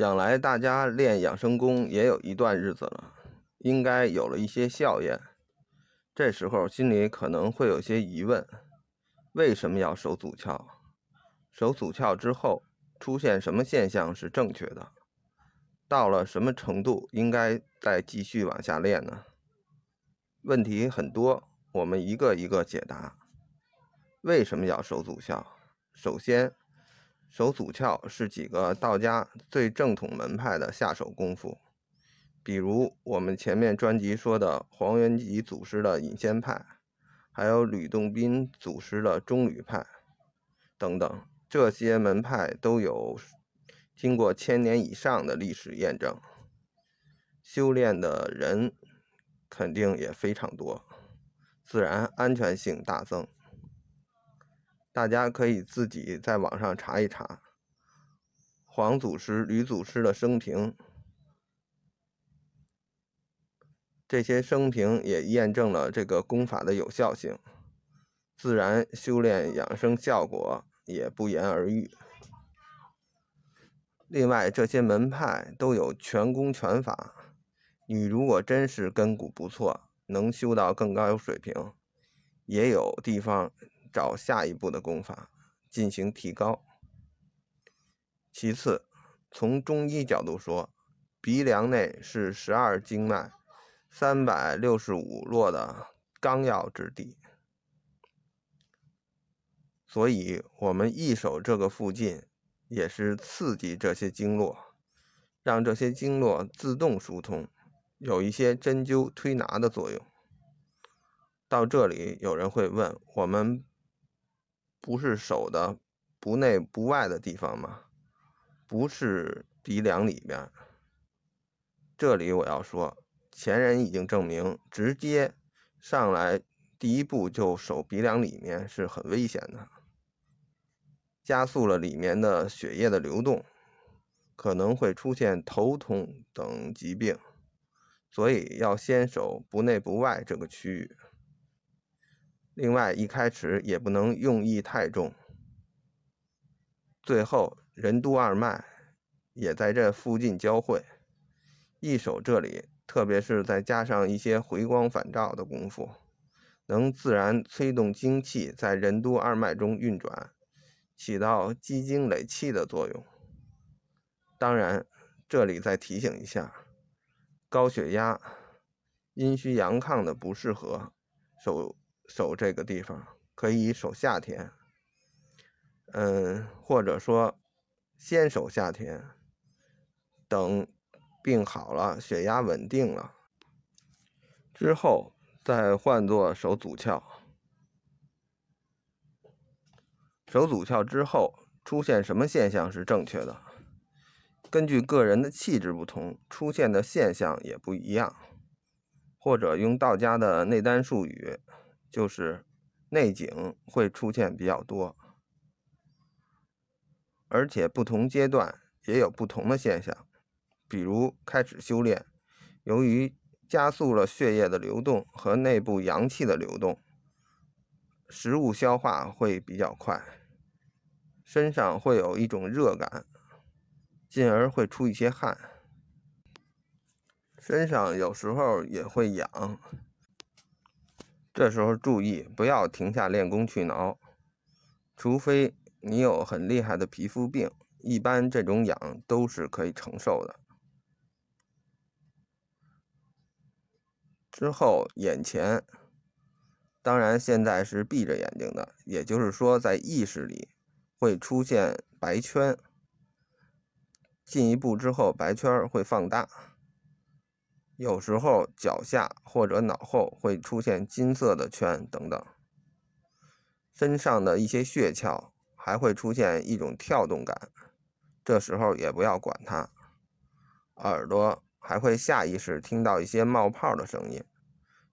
想来大家练养生功也有一段日子了，应该有了一些效验。这时候心里可能会有些疑问：为什么要手足窍？手足窍之后出现什么现象是正确的？到了什么程度应该再继续往下练呢？问题很多，我们一个一个解答。为什么要手足窍？首先，手足窍是几个道家最正统门派的下手功夫，比如我们前面专辑说的黄元吉祖师的隐仙派，还有吕洞宾祖师的中吕派等等，这些门派都有经过千年以上的历史验证，修炼的人肯定也非常多，自然安全性大增。大家可以自己在网上查一查黄祖师、吕祖师的生平，这些生平也验证了这个功法的有效性，自然修炼养生效果也不言而喻。另外，这些门派都有全功全法，你如果真是根骨不错，能修到更高水平，也有地方。找下一步的功法进行提高。其次，从中医角度说，鼻梁内是十二经脉、三百六十五络的纲要之地，所以我们一手这个附近也是刺激这些经络，让这些经络自动疏通，有一些针灸推拿的作用。到这里，有人会问我们。不是手的不内不外的地方吗？不是鼻梁里边。这里我要说，前人已经证明，直接上来第一步就手鼻梁里面是很危险的，加速了里面的血液的流动，可能会出现头痛等疾病，所以要先手不内不外这个区域。另外，一开始也不能用意太重。最后，任督二脉也在这附近交汇，一手这里，特别是再加上一些回光返照的功夫，能自然催动精气在任督二脉中运转，起到积精累气的作用。当然，这里再提醒一下，高血压、阴虚阳亢的不适合手。守这个地方可以守夏天，嗯，或者说先守夏天，等病好了，血压稳定了之后，再换做手足窍。手足窍之后出现什么现象是正确的？根据个人的气质不同，出现的现象也不一样。或者用道家的内丹术语。就是内景会出现比较多，而且不同阶段也有不同的现象。比如开始修炼，由于加速了血液的流动和内部阳气的流动，食物消化会比较快，身上会有一种热感，进而会出一些汗，身上有时候也会痒。这时候注意，不要停下练功去挠，除非你有很厉害的皮肤病，一般这种痒都是可以承受的。之后眼前，当然现在是闭着眼睛的，也就是说在意识里会出现白圈，进一步之后白圈会放大。有时候脚下或者脑后会出现金色的圈等等，身上的一些血窍还会出现一种跳动感，这时候也不要管它。耳朵还会下意识听到一些冒泡的声音，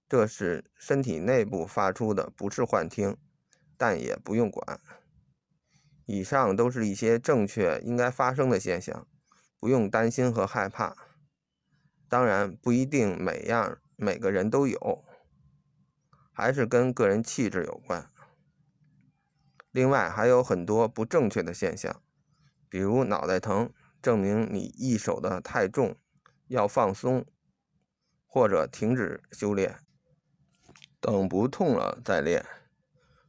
这是身体内部发出的，不是幻听，但也不用管。以上都是一些正确应该发生的现象，不用担心和害怕。当然不一定每样每个人都有，还是跟个人气质有关。另外还有很多不正确的现象，比如脑袋疼，证明你一手的太重，要放松，或者停止修炼，等不痛了再练。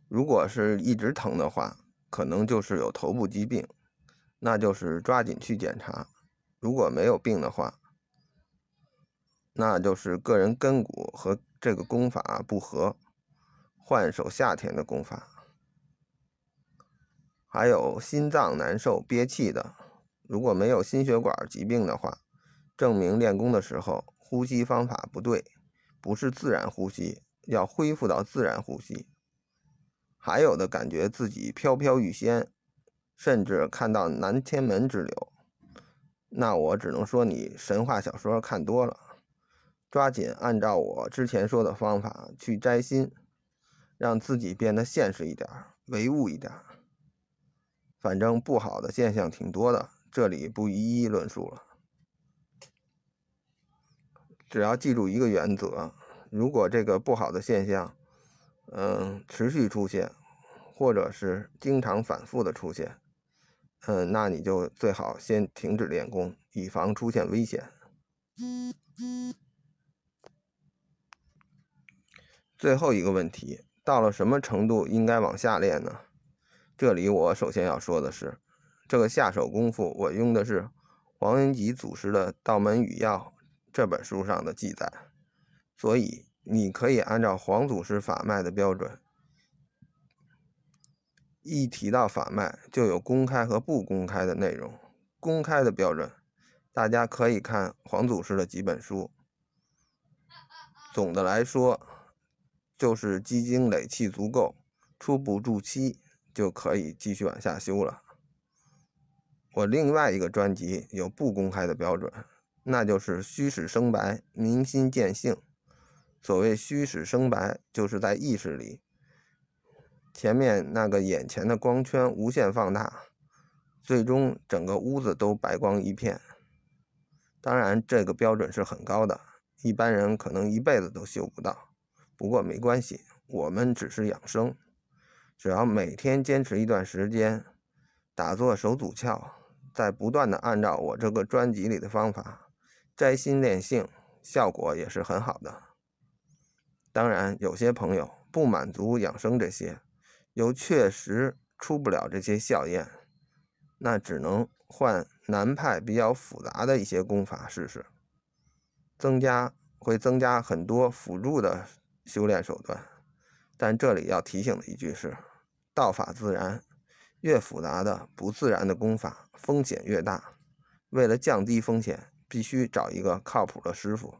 如果是一直疼的话，可能就是有头部疾病，那就是抓紧去检查。如果没有病的话，那就是个人根骨和这个功法不合，换手夏天的功法。还有心脏难受、憋气的，如果没有心血管疾病的话，证明练功的时候呼吸方法不对，不是自然呼吸，要恢复到自然呼吸。还有的感觉自己飘飘欲仙，甚至看到南天门之流，那我只能说你神话小说看多了。抓紧按照我之前说的方法去摘心，让自己变得现实一点、唯物一点。反正不好的现象挺多的，这里不一一论述了。只要记住一个原则：如果这个不好的现象，嗯，持续出现，或者是经常反复的出现，嗯，那你就最好先停止练功，以防出现危险。最后一个问题，到了什么程度应该往下练呢？这里我首先要说的是，这个下手功夫我用的是黄云吉祖师的《道门语要》这本书上的记载，所以你可以按照黄祖师法脉的标准，一提到法脉就有公开和不公开的内容。公开的标准，大家可以看黄祖师的几本书。总的来说。就是基金累计足够，初步筑期就可以继续往下修了。我另外一个专辑有不公开的标准，那就是虚实生白，明心见性。所谓虚实生白，就是在意识里，前面那个眼前的光圈无限放大，最终整个屋子都白光一片。当然，这个标准是很高的，一般人可能一辈子都修不到。不过没关系，我们只是养生，只要每天坚持一段时间，打坐手足窍，再不断的按照我这个专辑里的方法摘心练性，效果也是很好的。当然，有些朋友不满足养生这些，又确实出不了这些效验，那只能换南派比较复杂的一些功法试试，增加会增加很多辅助的。修炼手段，但这里要提醒的一句是：道法自然，越复杂的不自然的功法，风险越大。为了降低风险，必须找一个靠谱的师傅。